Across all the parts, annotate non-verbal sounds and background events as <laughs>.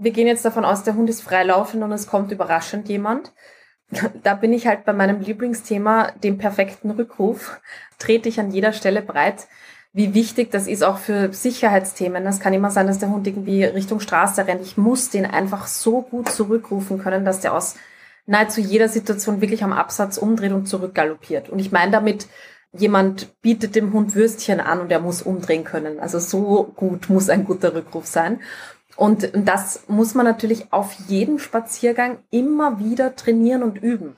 wir gehen jetzt davon aus, der Hund ist freilaufend und es kommt überraschend jemand. Da bin ich halt bei meinem Lieblingsthema, dem perfekten Rückruf, trete ich an jeder Stelle breit, wie wichtig das ist auch für Sicherheitsthemen. Es kann immer sein, dass der Hund irgendwie Richtung Straße rennt. Ich muss den einfach so gut zurückrufen können, dass der aus nahezu jeder Situation wirklich am Absatz umdreht und zurückgaloppiert. Und ich meine damit, jemand bietet dem Hund Würstchen an und er muss umdrehen können. Also so gut muss ein guter Rückruf sein. Und das muss man natürlich auf jedem Spaziergang immer wieder trainieren und üben.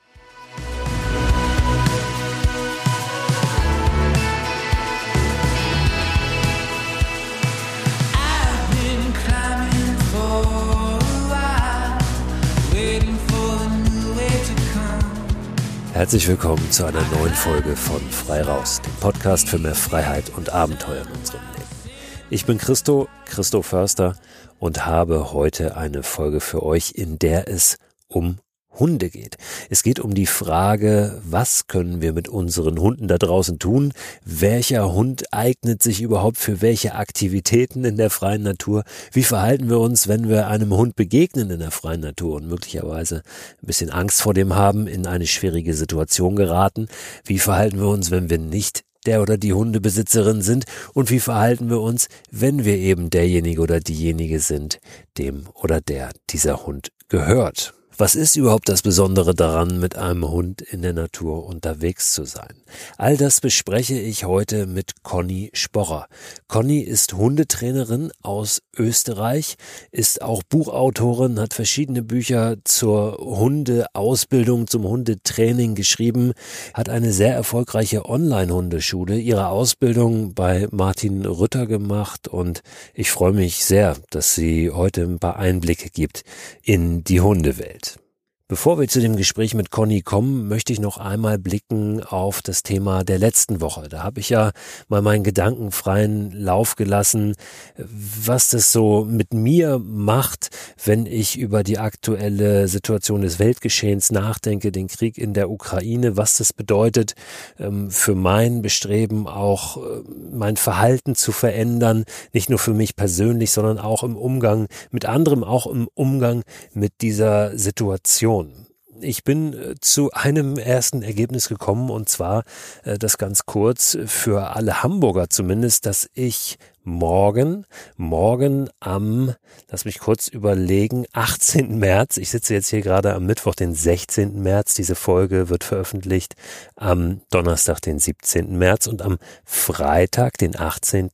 Herzlich willkommen zu einer neuen Folge von Frei Raus, dem Podcast für mehr Freiheit und Abenteuer in unserem Leben. Ich bin Christo, Christo Förster und habe heute eine Folge für euch, in der es um Hunde geht. Es geht um die Frage, was können wir mit unseren Hunden da draußen tun? Welcher Hund eignet sich überhaupt für welche Aktivitäten in der freien Natur? Wie verhalten wir uns, wenn wir einem Hund begegnen in der freien Natur und möglicherweise ein bisschen Angst vor dem haben, in eine schwierige Situation geraten? Wie verhalten wir uns, wenn wir nicht der oder die Hundebesitzerin sind und wie verhalten wir uns, wenn wir eben derjenige oder diejenige sind, dem oder der dieser Hund gehört. Was ist überhaupt das Besondere daran, mit einem Hund in der Natur unterwegs zu sein? All das bespreche ich heute mit Conny Sporrer. Conny ist Hundetrainerin aus Österreich, ist auch Buchautorin, hat verschiedene Bücher zur Hundeausbildung, zum Hundetraining geschrieben, hat eine sehr erfolgreiche Online-Hundeschule, ihre Ausbildung bei Martin Rütter gemacht und ich freue mich sehr, dass sie heute ein paar Einblicke gibt in die Hundewelt. Bevor wir zu dem Gespräch mit Conny kommen, möchte ich noch einmal blicken auf das Thema der letzten Woche. Da habe ich ja mal meinen Gedanken freien Lauf gelassen, was das so mit mir macht, wenn ich über die aktuelle Situation des Weltgeschehens nachdenke, den Krieg in der Ukraine, was das bedeutet ähm, für mein Bestreben, auch äh, mein Verhalten zu verändern, nicht nur für mich persönlich, sondern auch im Umgang mit anderem, auch im Umgang mit dieser Situation. Situation. Ich bin äh, zu einem ersten Ergebnis gekommen und zwar äh, das ganz kurz für alle Hamburger zumindest, dass ich morgen, morgen am, lass mich kurz überlegen, 18. März. Ich sitze jetzt hier gerade am Mittwoch, den 16. März. Diese Folge wird veröffentlicht am Donnerstag, den 17. März und am Freitag, den 18.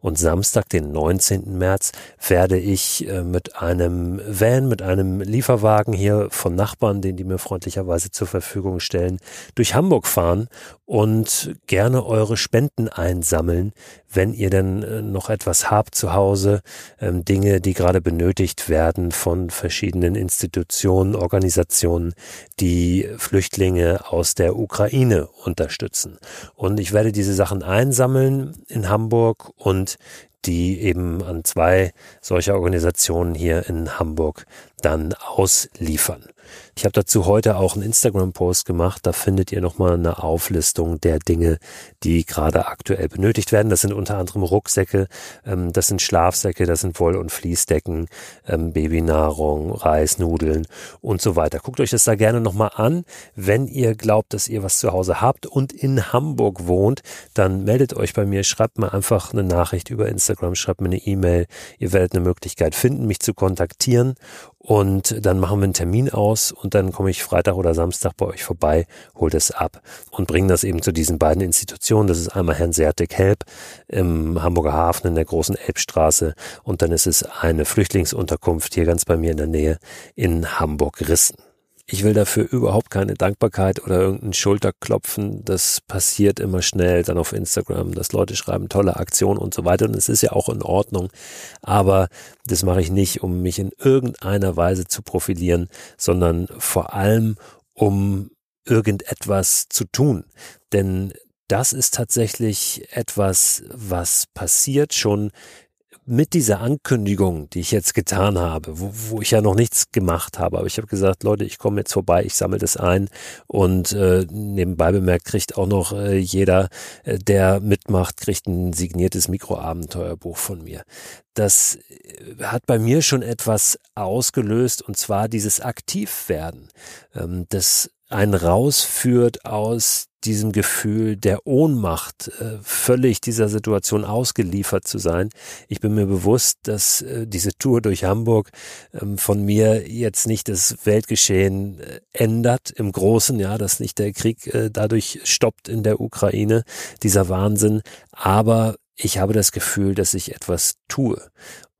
und Samstag, den 19. März werde ich äh, mit einem Van, mit einem Lieferwagen hier von Nachbarn, den die mir freundlicherweise zur Verfügung stellen, durch Hamburg fahren und gerne eure Spenden einsammeln, wenn ihr denn äh, noch etwas habt zu Hause, ähm, Dinge, die gerade benötigt werden von verschiedenen Institutionen, Organisationen, die Flüchtlinge aus der Ukraine unterstützen. Und ich werde diese Sachen einsammeln in Hamburg und die eben an zwei solcher Organisationen hier in Hamburg dann ausliefern. Ich habe dazu heute auch einen Instagram-Post gemacht. Da findet ihr nochmal eine Auflistung der Dinge, die gerade aktuell benötigt werden. Das sind unter anderem Rucksäcke, ähm, das sind Schlafsäcke, das sind Woll- und Fließdecken, ähm, Babynahrung, Reis, Nudeln und so weiter. Guckt euch das da gerne nochmal an. Wenn ihr glaubt, dass ihr was zu Hause habt und in Hamburg wohnt, dann meldet euch bei mir, schreibt mir einfach eine Nachricht über Instagram, schreibt mir eine E-Mail. Ihr werdet eine Möglichkeit finden, mich zu kontaktieren und dann machen wir einen Termin aus und dann komme ich Freitag oder Samstag bei euch vorbei, hol das ab und bringe das eben zu diesen beiden Institutionen. Das ist einmal Herrn Sertek Help im Hamburger Hafen in der großen Elbstraße und dann ist es eine Flüchtlingsunterkunft hier ganz bei mir in der Nähe in Hamburg-Rissen. Ich will dafür überhaupt keine Dankbarkeit oder irgendeinen Schulterklopfen. Das passiert immer schnell dann auf Instagram, dass Leute schreiben tolle Aktion und so weiter. Und es ist ja auch in Ordnung. Aber das mache ich nicht, um mich in irgendeiner Weise zu profilieren, sondern vor allem, um irgendetwas zu tun. Denn das ist tatsächlich etwas, was passiert schon mit dieser Ankündigung, die ich jetzt getan habe, wo, wo ich ja noch nichts gemacht habe, aber ich habe gesagt, Leute, ich komme jetzt vorbei, ich sammle das ein und äh, nebenbei bemerkt kriegt auch noch äh, jeder, äh, der mitmacht, kriegt ein signiertes Mikroabenteuerbuch von mir. Das äh, hat bei mir schon etwas ausgelöst und zwar dieses Aktivwerden, ähm, das einen rausführt aus diesem Gefühl der Ohnmacht, äh, völlig dieser Situation ausgeliefert zu sein. Ich bin mir bewusst, dass äh, diese Tour durch Hamburg ähm, von mir jetzt nicht das Weltgeschehen äh, ändert im Großen, ja, dass nicht der Krieg dadurch stoppt in der Ukraine, dieser Wahnsinn. Aber ich habe das Gefühl, dass ich etwas tue.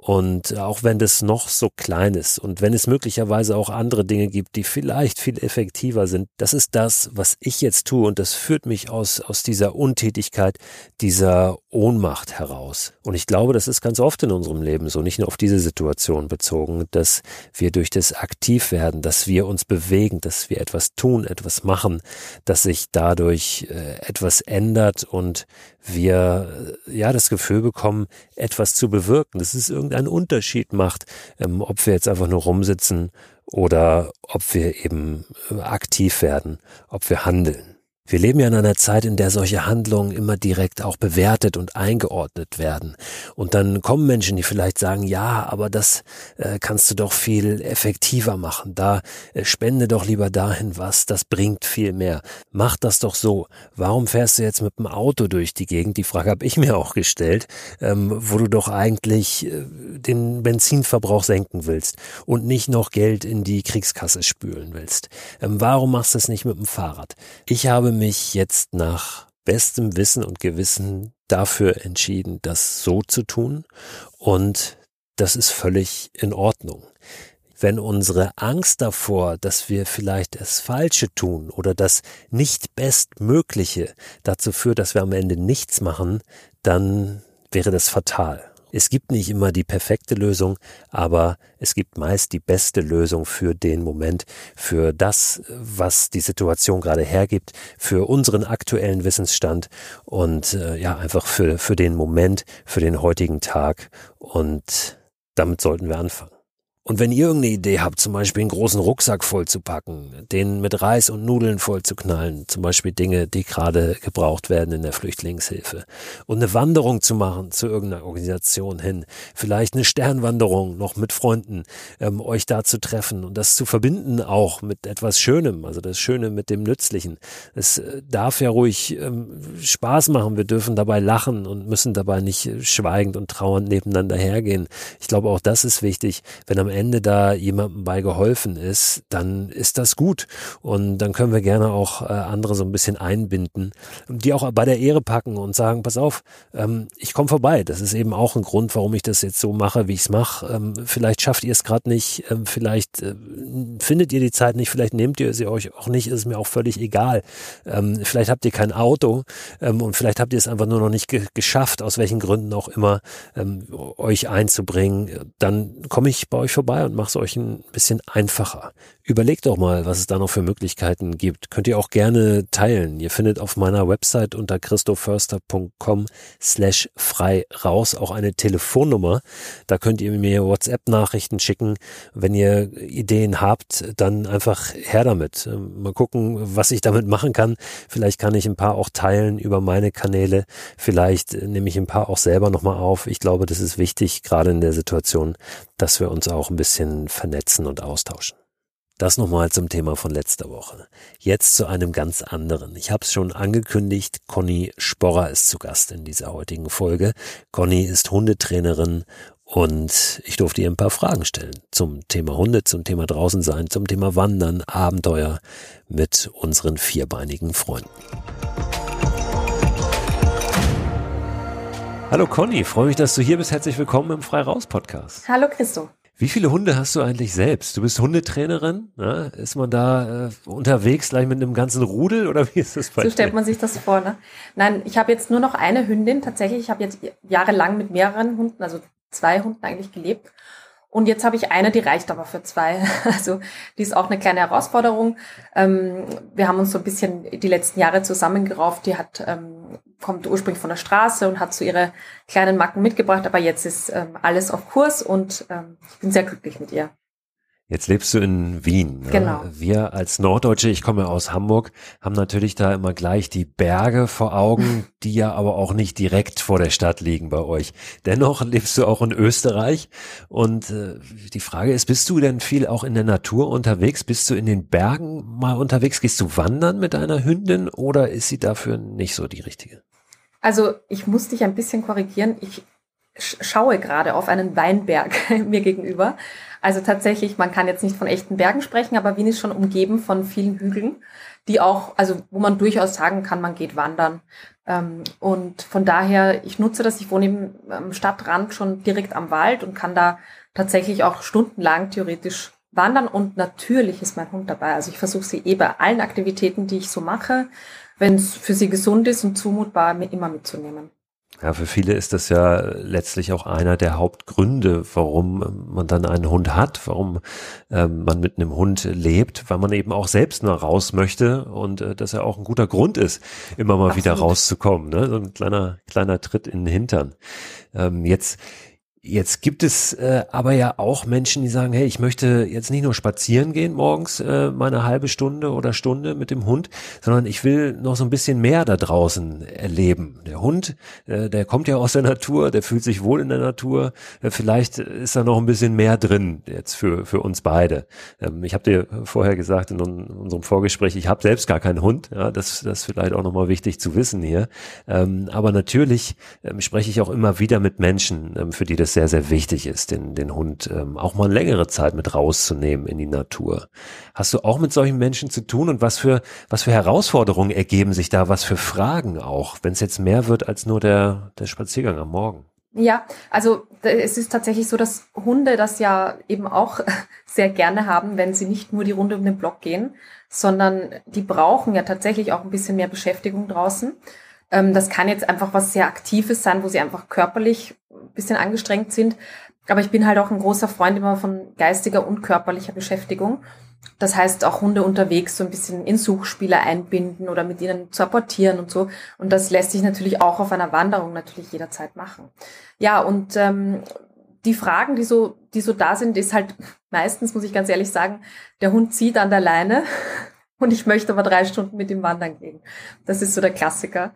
Und auch wenn das noch so klein ist und wenn es möglicherweise auch andere Dinge gibt, die vielleicht viel effektiver sind, das ist das, was ich jetzt tue und das führt mich aus, aus dieser Untätigkeit, dieser Ohnmacht heraus. Und ich glaube, das ist ganz oft in unserem Leben so, nicht nur auf diese Situation bezogen, dass wir durch das Aktivwerden, dass wir uns bewegen, dass wir etwas tun, etwas machen, dass sich dadurch äh, etwas ändert und wir äh, ja das Gefühl bekommen, etwas zu bewirken, dass es irgendeinen Unterschied macht, ähm, ob wir jetzt einfach nur rumsitzen oder ob wir eben äh, aktiv werden, ob wir handeln. Wir leben ja in einer Zeit, in der solche Handlungen immer direkt auch bewertet und eingeordnet werden. Und dann kommen Menschen, die vielleicht sagen, ja, aber das äh, kannst du doch viel effektiver machen. Da äh, spende doch lieber dahin was, das bringt viel mehr. Mach das doch so. Warum fährst du jetzt mit dem Auto durch die Gegend? Die Frage habe ich mir auch gestellt, ähm, wo du doch eigentlich äh, den Benzinverbrauch senken willst und nicht noch Geld in die Kriegskasse spülen willst. Ähm, warum machst du es nicht mit dem Fahrrad? Ich habe mich jetzt nach bestem Wissen und Gewissen dafür entschieden, das so zu tun und das ist völlig in Ordnung. Wenn unsere Angst davor, dass wir vielleicht das Falsche tun oder das nicht Bestmögliche dazu führt, dass wir am Ende nichts machen, dann wäre das fatal. Es gibt nicht immer die perfekte Lösung, aber es gibt meist die beste Lösung für den Moment, für das, was die Situation gerade hergibt, für unseren aktuellen Wissensstand und äh, ja, einfach für, für den Moment, für den heutigen Tag. Und damit sollten wir anfangen. Und wenn ihr irgendeine Idee habt, zum Beispiel einen großen Rucksack vollzupacken, den mit Reis und Nudeln vollzuknallen, zum Beispiel Dinge, die gerade gebraucht werden in der Flüchtlingshilfe, und eine Wanderung zu machen zu irgendeiner Organisation hin, vielleicht eine Sternwanderung noch mit Freunden, ähm, euch da zu treffen und das zu verbinden auch mit etwas Schönem, also das Schöne mit dem Nützlichen. Es äh, darf ja ruhig ähm, Spaß machen, wir dürfen dabei lachen und müssen dabei nicht schweigend und trauernd nebeneinander hergehen. Ich glaube, auch das ist wichtig, wenn am Ende Ende da jemandem bei geholfen ist, dann ist das gut. Und dann können wir gerne auch äh, andere so ein bisschen einbinden, die auch bei der Ehre packen und sagen, pass auf, ähm, ich komme vorbei. Das ist eben auch ein Grund, warum ich das jetzt so mache, wie ich es mache. Ähm, vielleicht schafft ihr es gerade nicht, ähm, vielleicht äh, findet ihr die Zeit nicht, vielleicht nehmt ihr sie euch auch nicht, ist mir auch völlig egal. Ähm, vielleicht habt ihr kein Auto ähm, und vielleicht habt ihr es einfach nur noch nicht ge geschafft, aus welchen Gründen auch immer, ähm, euch einzubringen. Dann komme ich bei euch vorbei vorbei und mache es euch ein bisschen einfacher. Überlegt doch mal, was es da noch für Möglichkeiten gibt. Könnt ihr auch gerne teilen. Ihr findet auf meiner Website unter christoförster.com slash frei raus auch eine Telefonnummer. Da könnt ihr mir WhatsApp-Nachrichten schicken. Wenn ihr Ideen habt, dann einfach her damit. Mal gucken, was ich damit machen kann. Vielleicht kann ich ein paar auch teilen über meine Kanäle. Vielleicht nehme ich ein paar auch selber nochmal auf. Ich glaube, das ist wichtig, gerade in der Situation, dass wir uns auch ein bisschen vernetzen und austauschen. Das nochmal zum Thema von letzter Woche. Jetzt zu einem ganz anderen. Ich habe es schon angekündigt, Conny Sporrer ist zu Gast in dieser heutigen Folge. Conny ist Hundetrainerin und ich durfte ihr ein paar Fragen stellen zum Thema Hunde, zum Thema draußen sein, zum Thema Wandern, Abenteuer mit unseren vierbeinigen Freunden. Hallo Conny, freue mich, dass du hier bist. Herzlich willkommen im Frei Raus Podcast. Hallo Christo. Wie viele Hunde hast du eigentlich selbst? Du bist Hundetrainerin. Ne? Ist man da äh, unterwegs gleich mit einem ganzen Rudel oder wie ist das bei So stellt man sich das vor. Ne? Nein, ich habe jetzt nur noch eine Hündin. Tatsächlich, ich habe jetzt jahrelang mit mehreren Hunden, also zwei Hunden eigentlich gelebt. Und jetzt habe ich eine, die reicht aber für zwei. <laughs> Also die ist auch eine kleine Herausforderung. Ähm, wir haben uns so ein bisschen die letzten Jahre zusammengerauft. Die hat ähm, kommt ursprünglich von der Straße und hat so ihre kleinen Macken mitgebracht, aber jetzt ist ähm, alles auf Kurs und ähm, ich bin sehr glücklich mit ihr. Jetzt lebst du in Wien. Ne? Genau. Wir als Norddeutsche, ich komme aus Hamburg, haben natürlich da immer gleich die Berge vor Augen, <laughs> die ja aber auch nicht direkt vor der Stadt liegen bei euch. Dennoch lebst du auch in Österreich und äh, die Frage ist, bist du denn viel auch in der Natur unterwegs? Bist du in den Bergen mal unterwegs? Gehst du wandern mit deiner Hündin oder ist sie dafür nicht so die richtige? Also ich muss dich ein bisschen korrigieren. Ich schaue gerade auf einen Weinberg <laughs> mir gegenüber. Also tatsächlich, man kann jetzt nicht von echten Bergen sprechen, aber Wien ist schon umgeben von vielen Hügeln, die auch, also wo man durchaus sagen kann, man geht wandern. Ähm, und von daher, ich nutze das, ich wohne am Stadtrand schon direkt am Wald und kann da tatsächlich auch stundenlang theoretisch wandern und natürlich ist mein Hund dabei. Also ich versuche sie eh bei allen Aktivitäten, die ich so mache, wenn es für sie gesund ist und zumutbar, immer mitzunehmen. Ja, für viele ist das ja letztlich auch einer der Hauptgründe, warum man dann einen Hund hat, warum ähm, man mit einem Hund lebt, weil man eben auch selbst nur raus möchte und äh, dass er auch ein guter Grund ist, immer mal Absolut. wieder rauszukommen. Ne? So ein kleiner, kleiner Tritt in den Hintern. Ähm, jetzt Jetzt gibt es äh, aber ja auch Menschen, die sagen, hey, ich möchte jetzt nicht nur spazieren gehen morgens, äh, meine halbe Stunde oder Stunde mit dem Hund, sondern ich will noch so ein bisschen mehr da draußen erleben. Der Hund, äh, der kommt ja aus der Natur, der fühlt sich wohl in der Natur. Äh, vielleicht ist da noch ein bisschen mehr drin jetzt für, für uns beide. Ähm, ich habe dir vorher gesagt in unserem Vorgespräch, ich habe selbst gar keinen Hund. Ja, das, das ist vielleicht auch nochmal wichtig zu wissen hier. Ähm, aber natürlich ähm, spreche ich auch immer wieder mit Menschen, ähm, für die das es sehr, sehr wichtig ist, den, den Hund ähm, auch mal längere Zeit mit rauszunehmen in die Natur. Hast du auch mit solchen Menschen zu tun und was für, was für Herausforderungen ergeben sich da, was für Fragen auch, wenn es jetzt mehr wird als nur der, der Spaziergang am Morgen? Ja, also es ist tatsächlich so, dass Hunde das ja eben auch <laughs> sehr gerne haben, wenn sie nicht nur die Runde um den Block gehen, sondern die brauchen ja tatsächlich auch ein bisschen mehr Beschäftigung draußen. Ähm, das kann jetzt einfach was sehr Aktives sein, wo sie einfach körperlich ein bisschen angestrengt sind. Aber ich bin halt auch ein großer Freund immer von geistiger und körperlicher Beschäftigung. Das heißt, auch Hunde unterwegs so ein bisschen in Suchspiele einbinden oder mit ihnen zu apportieren und so. Und das lässt sich natürlich auch auf einer Wanderung natürlich jederzeit machen. Ja, und ähm, die Fragen, die so, die so da sind, ist halt <laughs> meistens, muss ich ganz ehrlich sagen, der Hund zieht an der Leine <laughs> und ich möchte aber drei Stunden mit ihm wandern gehen. Das ist so der Klassiker.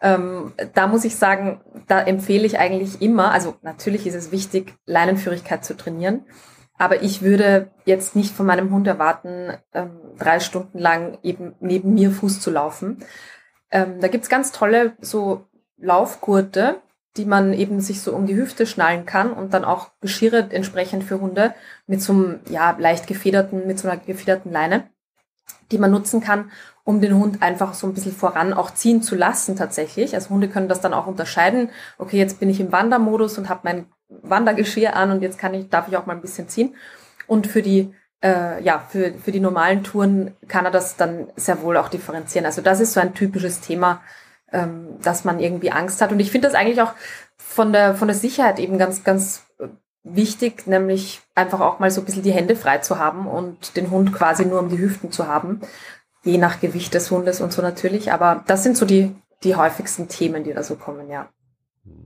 Ähm, da muss ich sagen, da empfehle ich eigentlich immer, also natürlich ist es wichtig, Leinenführigkeit zu trainieren, aber ich würde jetzt nicht von meinem Hund erwarten, ähm, drei Stunden lang eben neben mir Fuß zu laufen. Ähm, da gibt's ganz tolle so Laufgurte, die man eben sich so um die Hüfte schnallen kann und dann auch Geschirre entsprechend für Hunde mit so einem, ja, leicht gefederten, mit so einer gefederten Leine, die man nutzen kann, um den Hund einfach so ein bisschen voran auch ziehen zu lassen tatsächlich. Also Hunde können das dann auch unterscheiden. Okay, jetzt bin ich im Wandermodus und habe mein Wandergeschirr an und jetzt kann ich, darf ich auch mal ein bisschen ziehen. Und für die äh, ja, für, für die normalen Touren kann er das dann sehr wohl auch differenzieren. Also das ist so ein typisches Thema, ähm, dass man irgendwie Angst hat. Und ich finde das eigentlich auch von der, von der Sicherheit eben ganz, ganz wichtig, nämlich einfach auch mal so ein bisschen die Hände frei zu haben und den Hund quasi nur um die Hüften zu haben je nach Gewicht des Hundes und so natürlich. Aber das sind so die, die häufigsten Themen, die da so kommen, ja.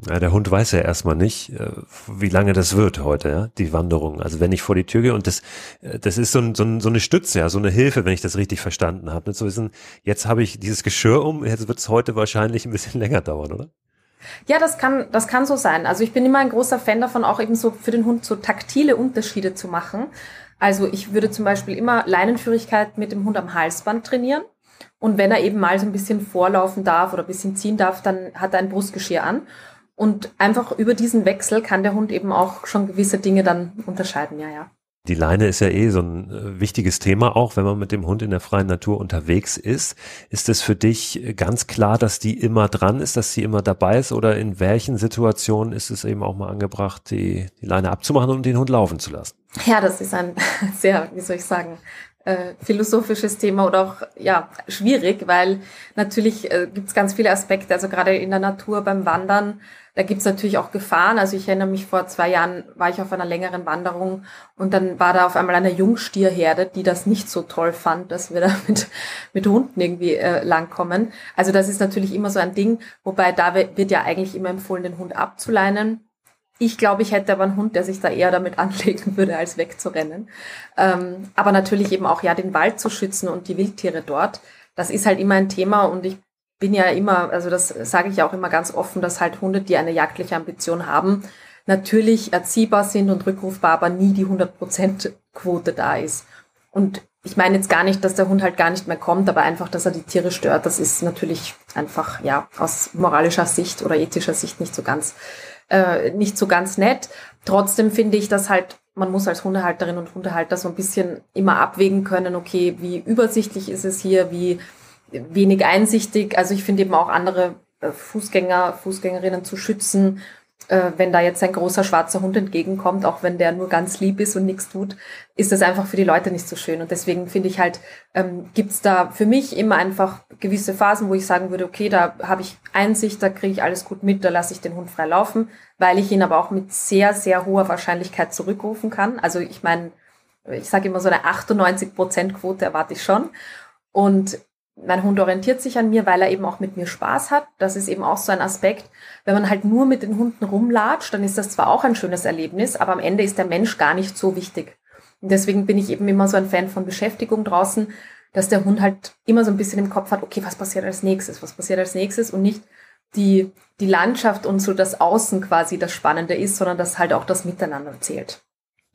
Ja, der Hund weiß ja erstmal nicht, äh, wie lange das wird heute, ja, die Wanderung. Also wenn ich vor die Tür gehe und das, äh, das ist so, ein, so, ein, so eine Stütze, ja, so eine Hilfe, wenn ich das richtig verstanden habe. Nicht zu wissen, jetzt habe ich dieses Geschirr um, jetzt wird es heute wahrscheinlich ein bisschen <laughs> länger dauern, oder? Ja, das kann, das kann so sein. Also ich bin immer ein großer Fan davon, auch eben so für den Hund so taktile Unterschiede zu machen. Also ich würde zum Beispiel immer Leinenführigkeit mit dem Hund am Halsband trainieren. Und wenn er eben mal so ein bisschen vorlaufen darf oder ein bisschen ziehen darf, dann hat er ein Brustgeschirr an. Und einfach über diesen Wechsel kann der Hund eben auch schon gewisse Dinge dann unterscheiden, ja, ja. Die Leine ist ja eh so ein äh, wichtiges Thema, auch wenn man mit dem Hund in der freien Natur unterwegs ist. Ist es für dich ganz klar, dass die immer dran ist, dass sie immer dabei ist? Oder in welchen Situationen ist es eben auch mal angebracht, die, die Leine abzumachen und den Hund laufen zu lassen? Ja, das ist ein <laughs> sehr, wie soll ich sagen, äh, philosophisches Thema oder auch ja schwierig, weil natürlich äh, gibt es ganz viele Aspekte. Also gerade in der Natur beim Wandern, da gibt es natürlich auch Gefahren. Also ich erinnere mich, vor zwei Jahren war ich auf einer längeren Wanderung und dann war da auf einmal eine Jungstierherde, die das nicht so toll fand, dass wir da <laughs> mit, mit Hunden irgendwie äh, langkommen. Also das ist natürlich immer so ein Ding, wobei da wird ja eigentlich immer empfohlen, den Hund abzuleinen ich glaube, ich hätte aber einen Hund, der sich da eher damit <laughs> anlegen würde, als wegzurennen. Ähm, aber natürlich eben auch ja den Wald zu schützen und die Wildtiere dort. Das ist halt immer ein Thema und ich bin ja immer, also das sage ich auch immer ganz offen, dass halt Hunde, die eine jagdliche Ambition haben, natürlich erziehbar sind und rückrufbar, aber nie die 100% Quote da ist. Und ich meine jetzt gar nicht, dass der Hund halt gar nicht mehr kommt, aber einfach, dass er die Tiere stört, das ist natürlich einfach, ja, aus moralischer Sicht oder ethischer Sicht nicht so ganz äh, nicht so ganz nett. Trotzdem finde ich, dass halt man muss als Hundehalterin und Hundehalter so ein bisschen immer abwägen können, okay, wie übersichtlich ist es hier, wie wenig einsichtig. Also ich finde eben auch andere äh, Fußgänger, Fußgängerinnen zu schützen äh, wenn da jetzt ein großer schwarzer Hund entgegenkommt, auch wenn der nur ganz lieb ist und nichts tut, ist das einfach für die Leute nicht so schön. Und deswegen finde ich halt, ähm, gibt da für mich immer einfach gewisse Phasen, wo ich sagen würde, okay, da habe ich Einsicht, da kriege ich alles gut mit, da lasse ich den Hund frei laufen, weil ich ihn aber auch mit sehr, sehr hoher Wahrscheinlichkeit zurückrufen kann. Also ich meine, ich sage immer so eine 98%-Quote erwarte ich schon. Und mein Hund orientiert sich an mir, weil er eben auch mit mir Spaß hat. Das ist eben auch so ein Aspekt. Wenn man halt nur mit den Hunden rumlatscht, dann ist das zwar auch ein schönes Erlebnis, aber am Ende ist der Mensch gar nicht so wichtig. Und deswegen bin ich eben immer so ein Fan von Beschäftigung draußen, dass der Hund halt immer so ein bisschen im Kopf hat, okay, was passiert als nächstes, was passiert als nächstes und nicht die, die Landschaft und so das Außen quasi das Spannende ist, sondern dass halt auch das Miteinander zählt.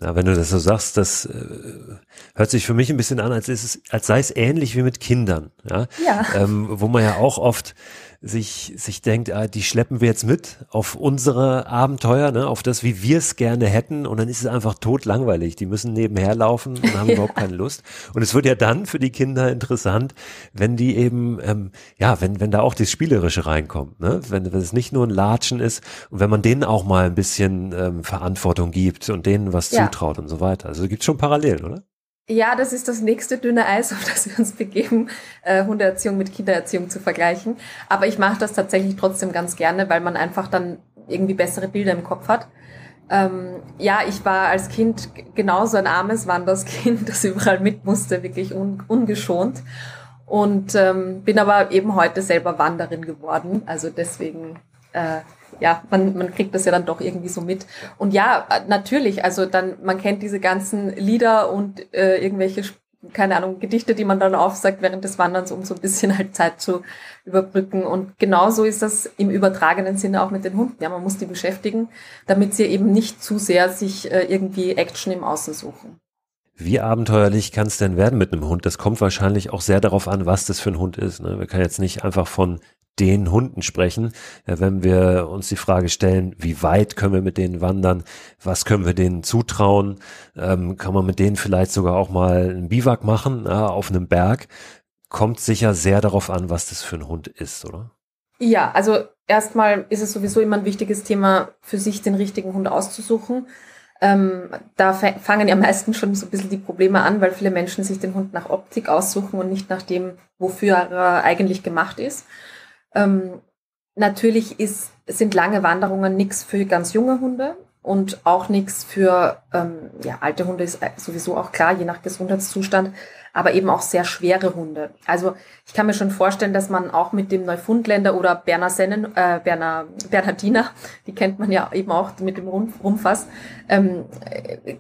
Ja, wenn du das so sagst, das äh, hört sich für mich ein bisschen an, als, ist es, als sei es ähnlich wie mit Kindern, ja, ja. Ähm, wo man ja auch oft sich, sich denkt, ah, die schleppen wir jetzt mit auf unsere Abenteuer, ne, auf das, wie wir es gerne hätten und dann ist es einfach tot langweilig. Die müssen nebenher laufen und haben ja. <laughs> überhaupt keine Lust. Und es wird ja dann für die Kinder interessant, wenn die eben, ähm, ja, wenn, wenn da auch das Spielerische reinkommt, ne? wenn, wenn es nicht nur ein Latschen ist und wenn man denen auch mal ein bisschen ähm, Verantwortung gibt und denen was ja. zutraut und so weiter. Also gibt schon Parallelen, oder? Ja, das ist das nächste dünne Eis, <laughs> auf das wir uns begeben, äh, Hundeerziehung mit Kindererziehung zu vergleichen. Aber ich mache das tatsächlich trotzdem ganz gerne, weil man einfach dann irgendwie bessere Bilder im Kopf hat. Ähm, ja, ich war als Kind genauso ein armes Wanderskind, <laughs> das überall mit musste, wirklich un ungeschont. Und ähm, bin aber eben heute selber Wanderin geworden. Also deswegen äh, ja, man, man kriegt das ja dann doch irgendwie so mit. Und ja, natürlich, also dann, man kennt diese ganzen Lieder und äh, irgendwelche, keine Ahnung, Gedichte, die man dann aufsagt während des Wanderns, um so ein bisschen <laughs> halt Zeit zu überbrücken. Und genauso ist das im übertragenen Sinne auch mit den Hunden. Ja, man muss die beschäftigen, damit sie eben nicht zu sehr sich äh, irgendwie Action im Außen suchen. Wie abenteuerlich kann es denn werden mit einem Hund? Das kommt wahrscheinlich auch sehr darauf an, was das für ein Hund ist. Ne? Wir können jetzt nicht einfach von den Hunden sprechen, wenn wir uns die Frage stellen, wie weit können wir mit denen wandern, was können wir denen zutrauen, ähm, kann man mit denen vielleicht sogar auch mal einen Biwak machen ja, auf einem Berg, kommt sicher sehr darauf an, was das für ein Hund ist, oder? Ja, also erstmal ist es sowieso immer ein wichtiges Thema, für sich den richtigen Hund auszusuchen. Ähm, da fangen ja meistens schon so ein bisschen die Probleme an, weil viele Menschen sich den Hund nach Optik aussuchen und nicht nach dem, wofür er eigentlich gemacht ist. Ähm, natürlich ist, sind lange Wanderungen nichts für ganz junge Hunde und auch nichts für ähm, ja, alte Hunde ist sowieso auch klar, je nach Gesundheitszustand, aber eben auch sehr schwere Hunde. Also ich kann mir schon vorstellen, dass man auch mit dem Neufundländer oder Berner Sennen, äh, Berner, Bernhardiner, <laughs> die kennt man ja eben auch mit dem Rumpfass, ähm,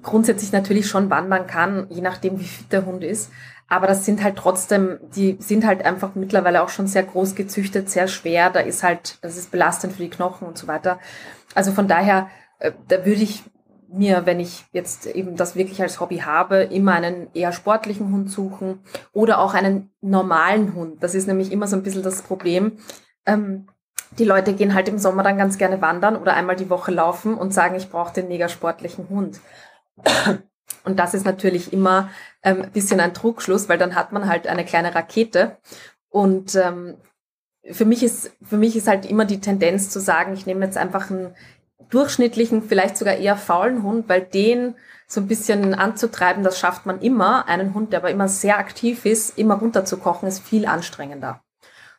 grundsätzlich natürlich schon wandern kann, je nachdem wie fit der Hund ist. Aber das sind halt trotzdem, die sind halt einfach mittlerweile auch schon sehr groß gezüchtet, sehr schwer. Da ist halt, das ist belastend für die Knochen und so weiter. Also von daher, äh, da würde ich mir, wenn ich jetzt eben das wirklich als Hobby habe, immer einen eher sportlichen Hund suchen oder auch einen normalen Hund. Das ist nämlich immer so ein bisschen das Problem. Ähm, die Leute gehen halt im Sommer dann ganz gerne wandern oder einmal die Woche laufen und sagen, ich brauche den mega sportlichen Hund. Und das ist natürlich immer ähm, bisschen ein Trugschluss, weil dann hat man halt eine kleine Rakete. Und ähm, für mich ist für mich ist halt immer die Tendenz zu sagen, ich nehme jetzt einfach einen durchschnittlichen, vielleicht sogar eher faulen Hund, weil den so ein bisschen anzutreiben, das schafft man immer. Einen Hund, der aber immer sehr aktiv ist, immer runterzukochen, ist viel anstrengender.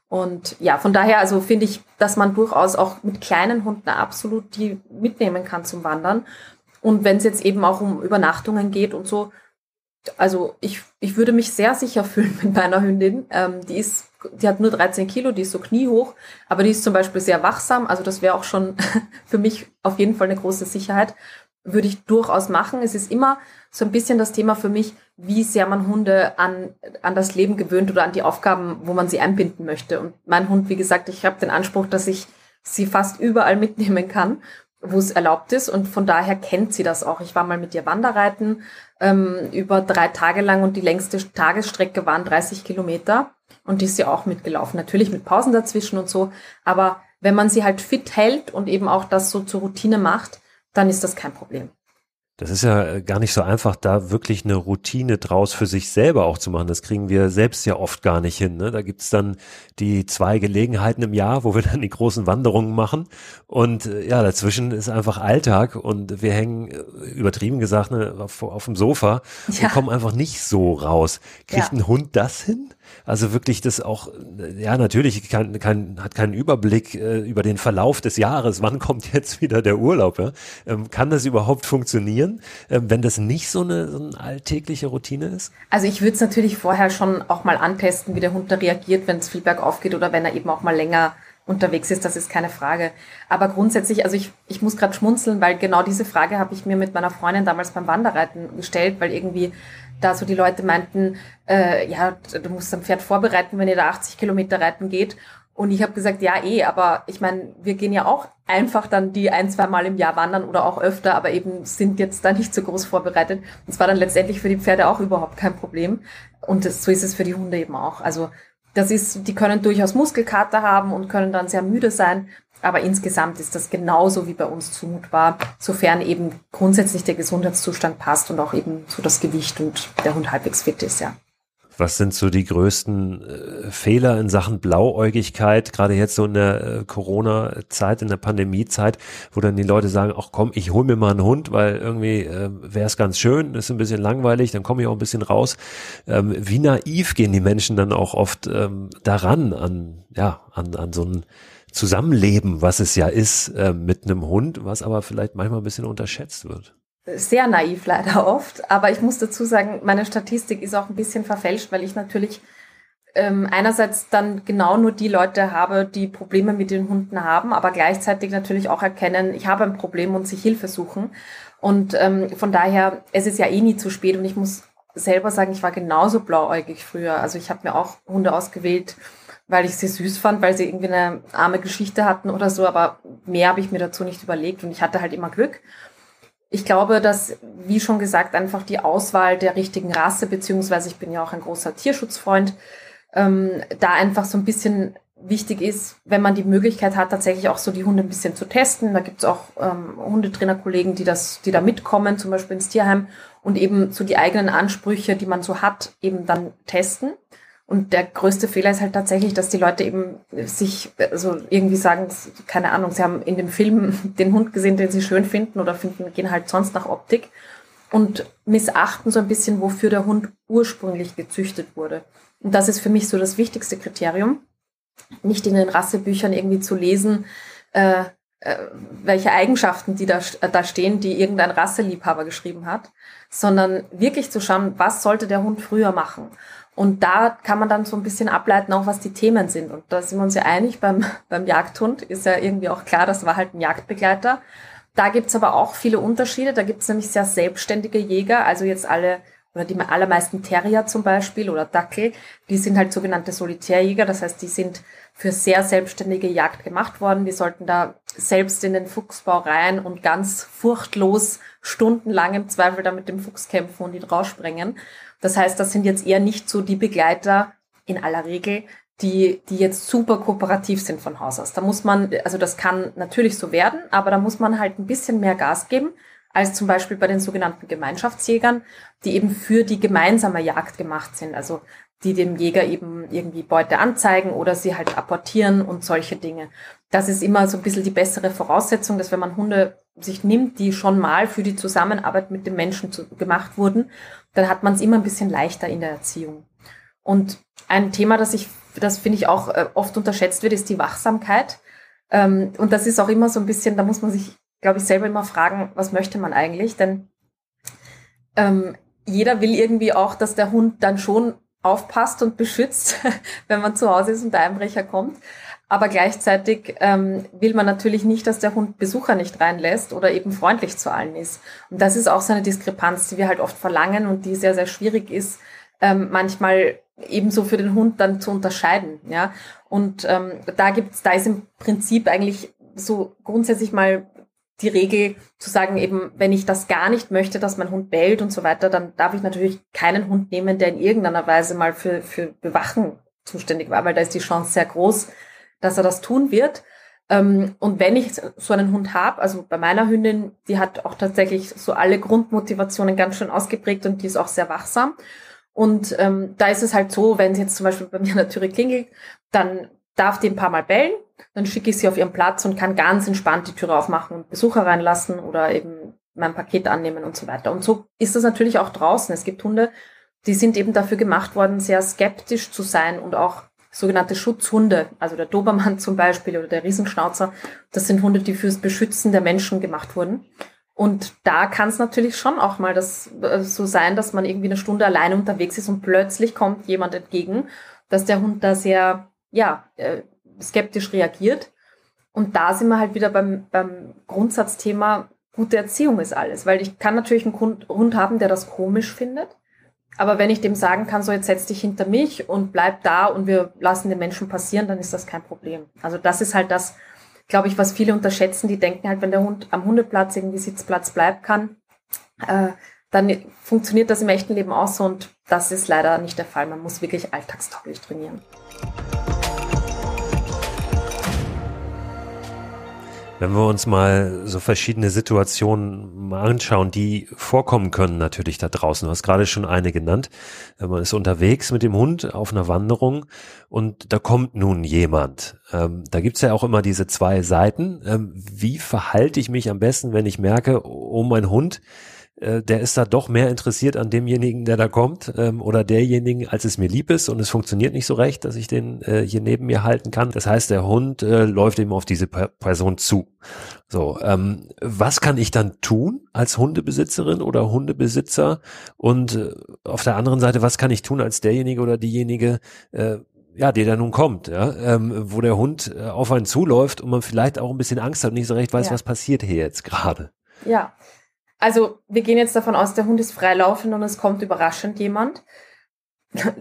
Und ja, von daher, also finde ich, dass man durchaus auch mit kleinen Hunden absolut die mitnehmen kann zum Wandern. Und wenn es jetzt eben auch um Übernachtungen geht und so, also ich, ich würde mich sehr sicher fühlen mit meiner Hündin. Ähm, die ist, die hat nur 13 Kilo, die ist so kniehoch, aber die ist zum Beispiel sehr wachsam. Also das wäre auch schon <laughs> für mich auf jeden Fall eine große Sicherheit. Würde ich durchaus machen. Es ist immer so ein bisschen das Thema für mich, wie sehr man Hunde an, an das Leben gewöhnt oder an die Aufgaben, wo man sie einbinden möchte. Und mein Hund, wie gesagt, ich habe den Anspruch, dass ich sie fast überall mitnehmen kann wo es erlaubt ist und von daher kennt sie das auch. Ich war mal mit ihr Wanderreiten ähm, über drei Tage lang und die längste Tagesstrecke waren 30 Kilometer und die ist sie auch mitgelaufen. Natürlich mit Pausen dazwischen und so, aber wenn man sie halt fit hält und eben auch das so zur Routine macht, dann ist das kein Problem. Das ist ja gar nicht so einfach, da wirklich eine Routine draus für sich selber auch zu machen. Das kriegen wir selbst ja oft gar nicht hin. Ne? Da gibt's dann die zwei Gelegenheiten im Jahr, wo wir <laughs> dann die großen Wanderungen machen. Und äh, ja, dazwischen ist einfach Alltag und wir hängen, äh, übertrieben gesagt, ne, auf, auf dem Sofa ja. und kommen einfach nicht so raus. Kriegt ja. ein Hund das hin? Also wirklich das auch, ja natürlich kann, kann, hat keinen Überblick äh, über den Verlauf des Jahres, wann kommt jetzt wieder der Urlaub. Ja? Ähm, kann das überhaupt funktionieren, ähm, wenn das nicht so eine, so eine alltägliche Routine ist? Also ich würde es natürlich vorher schon auch mal antesten, wie der Hund da reagiert, wenn es viel bergauf geht oder wenn er eben auch mal länger unterwegs ist, das ist keine Frage. Aber grundsätzlich, also ich, ich muss gerade schmunzeln, weil genau diese Frage habe ich mir mit meiner Freundin damals beim Wanderreiten gestellt, weil irgendwie da so die Leute meinten, äh, ja, du musst am Pferd vorbereiten, wenn ihr da 80 Kilometer reiten geht. Und ich habe gesagt, ja, eh, aber ich meine, wir gehen ja auch einfach dann die ein, zwei Mal im Jahr wandern oder auch öfter, aber eben sind jetzt da nicht so groß vorbereitet. Und es war dann letztendlich für die Pferde auch überhaupt kein Problem. Und das, so ist es für die Hunde eben auch. Also das ist, die können durchaus Muskelkater haben und können dann sehr müde sein. Aber insgesamt ist das genauso wie bei uns zumutbar, sofern eben grundsätzlich der Gesundheitszustand passt und auch eben so das Gewicht und der Hund halbwegs fit ist, ja. Was sind so die größten äh, Fehler in Sachen Blauäugigkeit, gerade jetzt so in der äh, Corona-Zeit, in der Pandemie-Zeit, wo dann die Leute sagen, ach komm, ich hol mir mal einen Hund, weil irgendwie äh, wäre es ganz schön, ist ein bisschen langweilig, dann komme ich auch ein bisschen raus. Ähm, wie naiv gehen die Menschen dann auch oft ähm, daran, an, ja, an, an so ein Zusammenleben, was es ja ist, äh, mit einem Hund, was aber vielleicht manchmal ein bisschen unterschätzt wird sehr naiv leider <laughs> oft. Aber ich muss dazu sagen, meine Statistik ist auch ein bisschen verfälscht, weil ich natürlich ähm, einerseits dann genau nur die Leute habe, die Probleme mit den Hunden haben, aber gleichzeitig natürlich auch erkennen, ich habe ein Problem und sich Hilfe suchen. Und ähm, von daher, es ist ja eh nie zu spät und ich muss selber sagen, ich war genauso blauäugig früher. Also ich habe mir auch Hunde ausgewählt, weil ich sie süß fand, weil sie irgendwie eine arme Geschichte hatten oder so, aber mehr habe ich mir dazu nicht überlegt und ich hatte halt immer Glück ich glaube, dass, wie schon gesagt, einfach die Auswahl der richtigen Rasse, beziehungsweise ich bin ja auch ein großer Tierschutzfreund, ähm, da einfach so ein bisschen wichtig ist, wenn man die Möglichkeit hat, tatsächlich auch so die Hunde ein bisschen zu testen. Da gibt's auch ähm, Hundetrainerkollegen, die das, die da mitkommen, zum Beispiel ins Tierheim und eben so die eigenen Ansprüche, die man so hat, eben dann testen. Und der größte Fehler ist halt tatsächlich, dass die Leute eben sich so irgendwie sagen, keine Ahnung, sie haben in dem Film <laughs> den Hund gesehen, den sie schön finden oder finden, gehen halt sonst nach Optik und missachten so ein bisschen, wofür der Hund ursprünglich gezüchtet wurde. Und das ist für mich so das wichtigste Kriterium. Nicht in den Rassebüchern irgendwie zu lesen, äh, äh, welche Eigenschaften die da, da stehen, die irgendein Rasseliebhaber geschrieben hat, sondern wirklich zu schauen, was sollte der Hund früher machen. Und da kann man dann so ein bisschen ableiten, auch was die Themen sind. Und da sind wir uns ja einig, beim, beim Jagdhund ist ja irgendwie auch klar, das war halt ein Jagdbegleiter. Da gibt's aber auch viele Unterschiede. Da gibt's nämlich sehr selbstständige Jäger, also jetzt alle oder die allermeisten Terrier zum Beispiel oder Dackel, die sind halt sogenannte Solitärjäger. Das heißt, die sind für sehr selbstständige Jagd gemacht worden. Die sollten da selbst in den Fuchsbau rein und ganz furchtlos stundenlang im Zweifel da mit dem Fuchs kämpfen und ihn raussprengen. Das heißt, das sind jetzt eher nicht so die Begleiter in aller Regel, die, die jetzt super kooperativ sind von Haus aus. Da muss man, also das kann natürlich so werden, aber da muss man halt ein bisschen mehr Gas geben, als zum Beispiel bei den sogenannten Gemeinschaftsjägern, die eben für die gemeinsame Jagd gemacht sind. Also die dem Jäger eben irgendwie Beute anzeigen oder sie halt apportieren und solche Dinge. das ist immer so ein bisschen die bessere Voraussetzung, dass wenn man Hunde sich nimmt, die schon mal für die Zusammenarbeit mit dem Menschen zu, gemacht wurden, dann hat man es immer ein bisschen leichter in der Erziehung. Und ein Thema, das ich, das finde ich auch äh, oft unterschätzt wird, ist die Wachsamkeit. Ähm, und das ist auch immer so ein bisschen, da muss man sich, glaube ich, selber immer fragen, was möchte man eigentlich? Denn ähm, jeder will irgendwie auch, dass der Hund dann schon aufpasst und beschützt, <laughs> wenn man zu Hause ist und der Einbrecher kommt. Aber gleichzeitig ähm, will man natürlich nicht, dass der Hund Besucher nicht reinlässt oder eben freundlich zu allen ist. Und das ist auch so eine Diskrepanz, die wir halt oft verlangen und die sehr, sehr schwierig ist, ähm, manchmal ebenso für den Hund dann zu unterscheiden. Ja, und ähm, da gibt's, da ist im Prinzip eigentlich so grundsätzlich mal die Regel zu sagen, eben, wenn ich das gar nicht möchte, dass mein Hund bellt und so weiter, dann darf ich natürlich keinen Hund nehmen, der in irgendeiner Weise mal für, für Bewachen zuständig war, weil da ist die Chance sehr groß, dass er das tun wird. Ähm, und wenn ich so einen Hund habe, also bei meiner Hündin, die hat auch tatsächlich so alle Grundmotivationen ganz schön ausgeprägt und die ist auch sehr wachsam. Und ähm, da ist es halt so, wenn sie jetzt zum Beispiel bei mir an der Türe klingelt, dann darf die ein paar Mal bellen, dann schicke ich sie auf ihren Platz und kann ganz entspannt die Türe aufmachen und Besucher reinlassen oder eben mein Paket annehmen und so weiter. Und so ist das natürlich auch draußen. Es gibt Hunde, die sind eben dafür gemacht worden, sehr skeptisch zu sein und auch sogenannte Schutzhunde, also der Dobermann <laughs> zum Beispiel oder der Riesenschnauzer. Das sind Hunde, die fürs Beschützen der Menschen gemacht wurden. Und da kann es natürlich schon auch mal das äh, so sein, dass man irgendwie eine Stunde alleine unterwegs ist und plötzlich kommt jemand entgegen, dass der Hund da sehr ja, äh, skeptisch reagiert. Und da sind wir halt wieder beim, beim Grundsatzthema, gute Erziehung ist alles. Weil ich kann natürlich einen Hund haben, der das komisch findet. Aber wenn ich dem sagen kann, so jetzt setz dich hinter mich und bleib da und wir lassen den Menschen passieren, dann ist das kein Problem. Also das ist halt das, glaube ich, was viele unterschätzen. Die denken halt, wenn der Hund am Hundeplatz irgendwie Sitzplatz bleiben kann, äh, dann funktioniert das im echten Leben auch so und das ist leider nicht der Fall. Man muss wirklich alltagstauglich trainieren. Wenn wir uns mal so verschiedene Situationen anschauen, die vorkommen können natürlich da draußen. Du hast gerade schon eine genannt. Man ist unterwegs mit dem Hund auf einer Wanderung und da kommt nun jemand. Ähm, da gibt's ja auch immer diese zwei Seiten. Ähm, wie verhalte ich mich am besten, wenn ich merke, oh mein Hund, äh, der ist da doch mehr interessiert an demjenigen, der da kommt, ähm, oder derjenigen, als es mir lieb ist und es funktioniert nicht so recht, dass ich den äh, hier neben mir halten kann. Das heißt, der Hund äh, läuft eben auf diese per Person zu. So, ähm, was kann ich dann tun als Hundebesitzerin oder Hundebesitzer? Und äh, auf der anderen Seite, was kann ich tun als derjenige oder diejenige, äh, ja, der da nun kommt, ja, ähm, wo der Hund äh, auf einen zuläuft und man vielleicht auch ein bisschen Angst hat und nicht so recht weiß, ja. was passiert hier jetzt gerade. Ja, also wir gehen jetzt davon aus, der Hund ist freilaufend und es kommt überraschend jemand.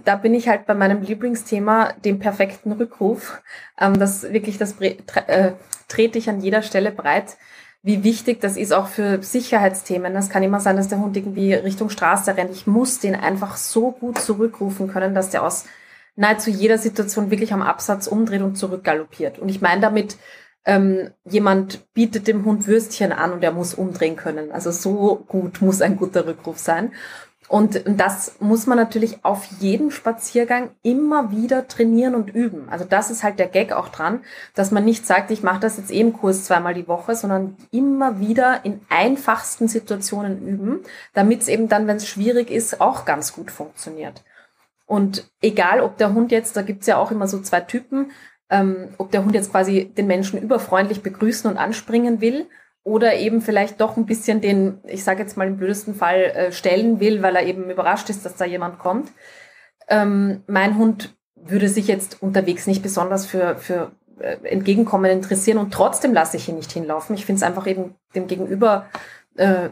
Da bin ich halt bei meinem Lieblingsthema, dem perfekten Rückruf. Ähm, das wirklich, das äh, trete ich an jeder Stelle breit, wie wichtig das ist auch für Sicherheitsthemen. Das kann immer sein, dass der Hund irgendwie Richtung Straße rennt. Ich muss den einfach so gut zurückrufen können, dass der aus nahezu jeder Situation wirklich am Absatz umdreht und zurückgaloppiert. Und ich meine damit ähm, jemand bietet dem Hund Würstchen an und er muss umdrehen können. Also so gut muss ein guter Rückruf sein. Und, das muss man natürlich auf jedem Spaziergang immer wieder trainieren und üben. Also das ist halt der Gag auch dran, dass man nicht sagt, ich mache das jetzt eben Kurs zweimal die Woche, sondern immer wieder in einfachsten Situationen üben, damit es eben dann, wenn es schwierig ist, auch ganz gut funktioniert. Und egal, ob der Hund jetzt, da gibt's ja auch immer so zwei Typen, ähm, ob der Hund jetzt quasi den Menschen überfreundlich begrüßen und anspringen will oder eben vielleicht doch ein bisschen den, ich sage jetzt mal im blödesten Fall, äh, stellen will, weil er eben überrascht ist, dass da jemand kommt. Ähm, mein Hund würde sich jetzt unterwegs nicht besonders für, für äh, Entgegenkommen interessieren und trotzdem lasse ich ihn nicht hinlaufen. Ich finde es einfach eben dem Gegenüber, äh,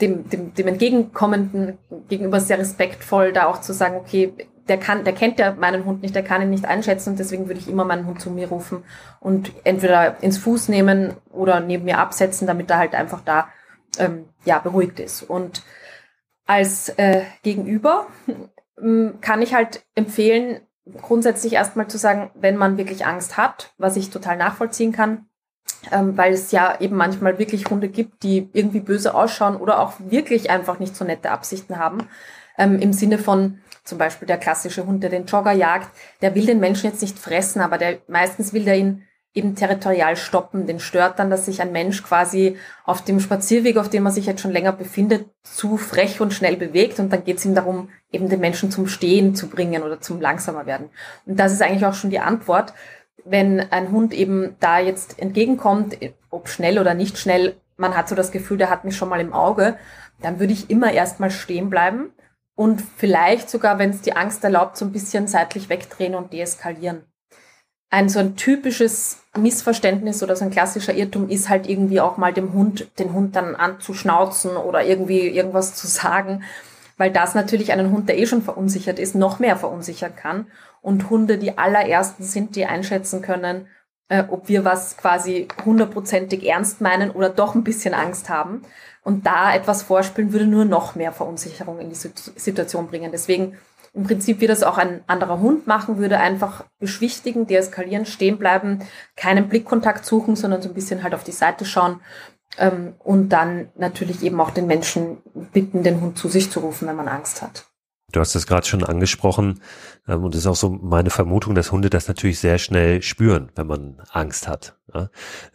dem, dem, dem Entgegenkommenden gegenüber sehr respektvoll, da auch zu sagen, okay, der kann, der kennt ja meinen Hund nicht, der kann ihn nicht einschätzen und deswegen würde ich immer meinen Hund zu mir rufen und entweder ins Fuß nehmen oder neben mir absetzen, damit er halt einfach da ähm, ja beruhigt ist. Und als äh, Gegenüber ähm, kann ich halt empfehlen, grundsätzlich erstmal zu sagen, wenn man wirklich Angst hat, was ich total nachvollziehen kann, ähm, weil es ja eben manchmal wirklich Hunde gibt, die irgendwie böse ausschauen oder auch wirklich einfach nicht so nette Absichten haben, ähm, im Sinne von, zum Beispiel der klassische Hund, der den Jogger jagt, der will den Menschen jetzt nicht fressen, aber der meistens will der ihn eben territorial stoppen. Den stört dann, dass sich ein Mensch quasi auf dem Spazierweg, auf dem er sich jetzt schon länger befindet, zu frech und schnell bewegt. Und dann geht es ihm darum, eben den Menschen zum Stehen zu bringen oder zum langsamer werden. Und das ist eigentlich auch schon die Antwort. Wenn ein Hund eben da jetzt entgegenkommt, ob schnell oder nicht schnell, man hat so das Gefühl, der hat mich schon mal im Auge, dann würde ich immer erstmal stehen bleiben und vielleicht sogar, wenn es die Angst erlaubt, so ein bisschen seitlich wegdrehen und deeskalieren ein so ein typisches Missverständnis oder so ein klassischer Irrtum ist halt irgendwie auch mal dem Hund, den Hund dann anzuschnauzen oder irgendwie irgendwas zu sagen, weil das natürlich einen Hund, der eh schon verunsichert ist, noch mehr verunsichern kann. Und Hunde die allerersten sind, die einschätzen können, äh, ob wir was quasi hundertprozentig ernst meinen oder doch ein bisschen Angst haben. Und da etwas vorspielen würde nur noch mehr Verunsicherung in die Situation bringen. Deswegen im Prinzip wie das auch ein anderer Hund machen würde, einfach beschwichtigen, deeskalieren, stehen bleiben, keinen Blickkontakt suchen, sondern so ein bisschen halt auf die Seite schauen ähm, und dann natürlich eben auch den Menschen bitten, den Hund zu sich zu rufen, wenn man Angst hat. Du hast das gerade schon angesprochen ähm, und es ist auch so meine Vermutung, dass Hunde das natürlich sehr schnell spüren, wenn man Angst hat. Ja?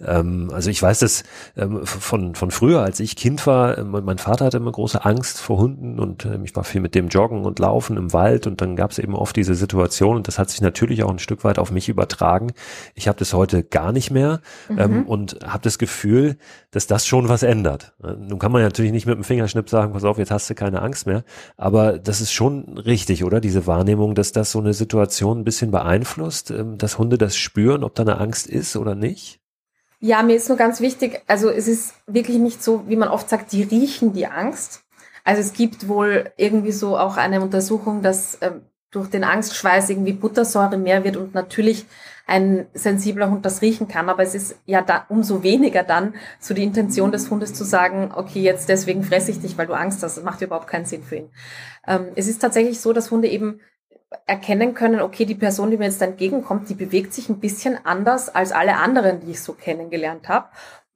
Ähm, also ich weiß das ähm, von, von früher, als ich Kind war, äh, mein Vater hatte immer große Angst vor Hunden und ähm, ich war viel mit dem Joggen und Laufen im Wald und dann gab es eben oft diese Situation und das hat sich natürlich auch ein Stück weit auf mich übertragen. Ich habe das heute gar nicht mehr mhm. ähm, und habe das Gefühl, dass das schon was ändert. Nun kann man natürlich nicht mit dem Fingerschnipp sagen, pass auf, jetzt hast du keine Angst mehr, aber das ist schon richtig, oder? Diese Wahrnehmung, dass das so eine Situation ein bisschen beeinflusst, ähm, dass Hunde das spüren, ob da eine Angst ist oder nicht? Ja, mir ist nur ganz wichtig, also es ist wirklich nicht so, wie man oft sagt, die riechen die Angst. Also es gibt wohl irgendwie so auch eine Untersuchung, dass ähm, durch den Angstschweiß irgendwie Buttersäure mehr wird und natürlich ein sensibler Hund das riechen kann. Aber es ist ja da umso weniger dann so die Intention des Hundes zu sagen, okay, jetzt deswegen fresse ich dich, weil du Angst hast. Das macht überhaupt keinen Sinn für ihn. Ähm, es ist tatsächlich so, dass Hunde eben erkennen können, okay, die Person, die mir jetzt entgegenkommt, die bewegt sich ein bisschen anders als alle anderen, die ich so kennengelernt habe,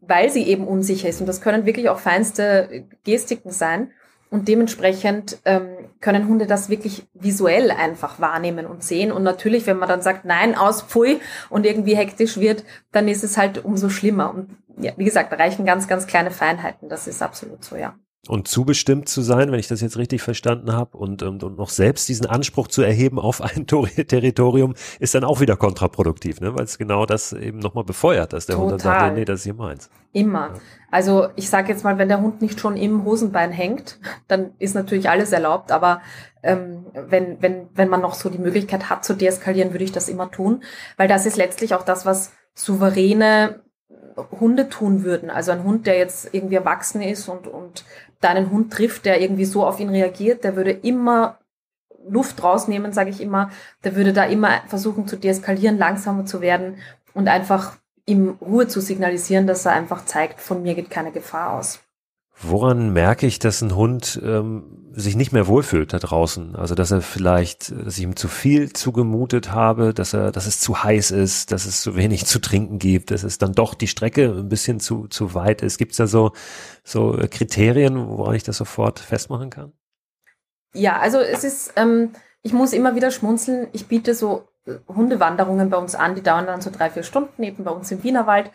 weil sie eben unsicher ist. Und das können wirklich auch feinste Gestiken sein. Und dementsprechend ähm, können Hunde das wirklich visuell einfach wahrnehmen und sehen. Und natürlich, wenn man dann sagt, nein, aus, pfui, und irgendwie hektisch wird, dann ist es halt umso schlimmer. Und ja, wie gesagt, reichen ganz, ganz kleine Feinheiten. Das ist absolut so, ja und zubestimmt zu sein, wenn ich das jetzt richtig verstanden habe, und, und, und noch selbst diesen Anspruch zu erheben auf ein <laughs> Territorium, ist dann auch wieder kontraproduktiv, ne? weil es genau das eben nochmal befeuert, dass der Total. Hund dann sagt, nee, das ist hier meins. Immer. Ja. Also ich sage jetzt mal, wenn der Hund nicht schon im Hosenbein hängt, dann ist natürlich alles erlaubt, aber ähm, wenn, wenn, wenn man noch so die Möglichkeit hat zu deeskalieren, würde ich das immer tun, weil das ist letztlich auch das, was souveräne Hunde tun würden. Also ein Hund, der jetzt irgendwie erwachsen ist und, und deinen Hund trifft, der irgendwie so auf ihn reagiert, der würde immer Luft rausnehmen, sage ich immer. Der würde da immer versuchen zu deeskalieren, langsamer zu werden und einfach ihm Ruhe zu signalisieren, dass er einfach zeigt, von mir geht keine Gefahr aus. Woran merke ich, dass ein Hund ähm, sich nicht mehr wohlfühlt da draußen? Also dass er vielleicht, dass ich ihm zu viel zugemutet habe, dass er, dass es zu heiß ist, dass es zu wenig zu trinken gibt, dass es dann doch die Strecke ein bisschen zu zu weit ist. Gibt es da so so Kriterien, woran ich das sofort festmachen kann? Ja, also es ist, ähm, ich muss immer wieder schmunzeln. Ich biete so Hundewanderungen bei uns an, die dauern dann so drei vier Stunden eben bei uns im Wienerwald.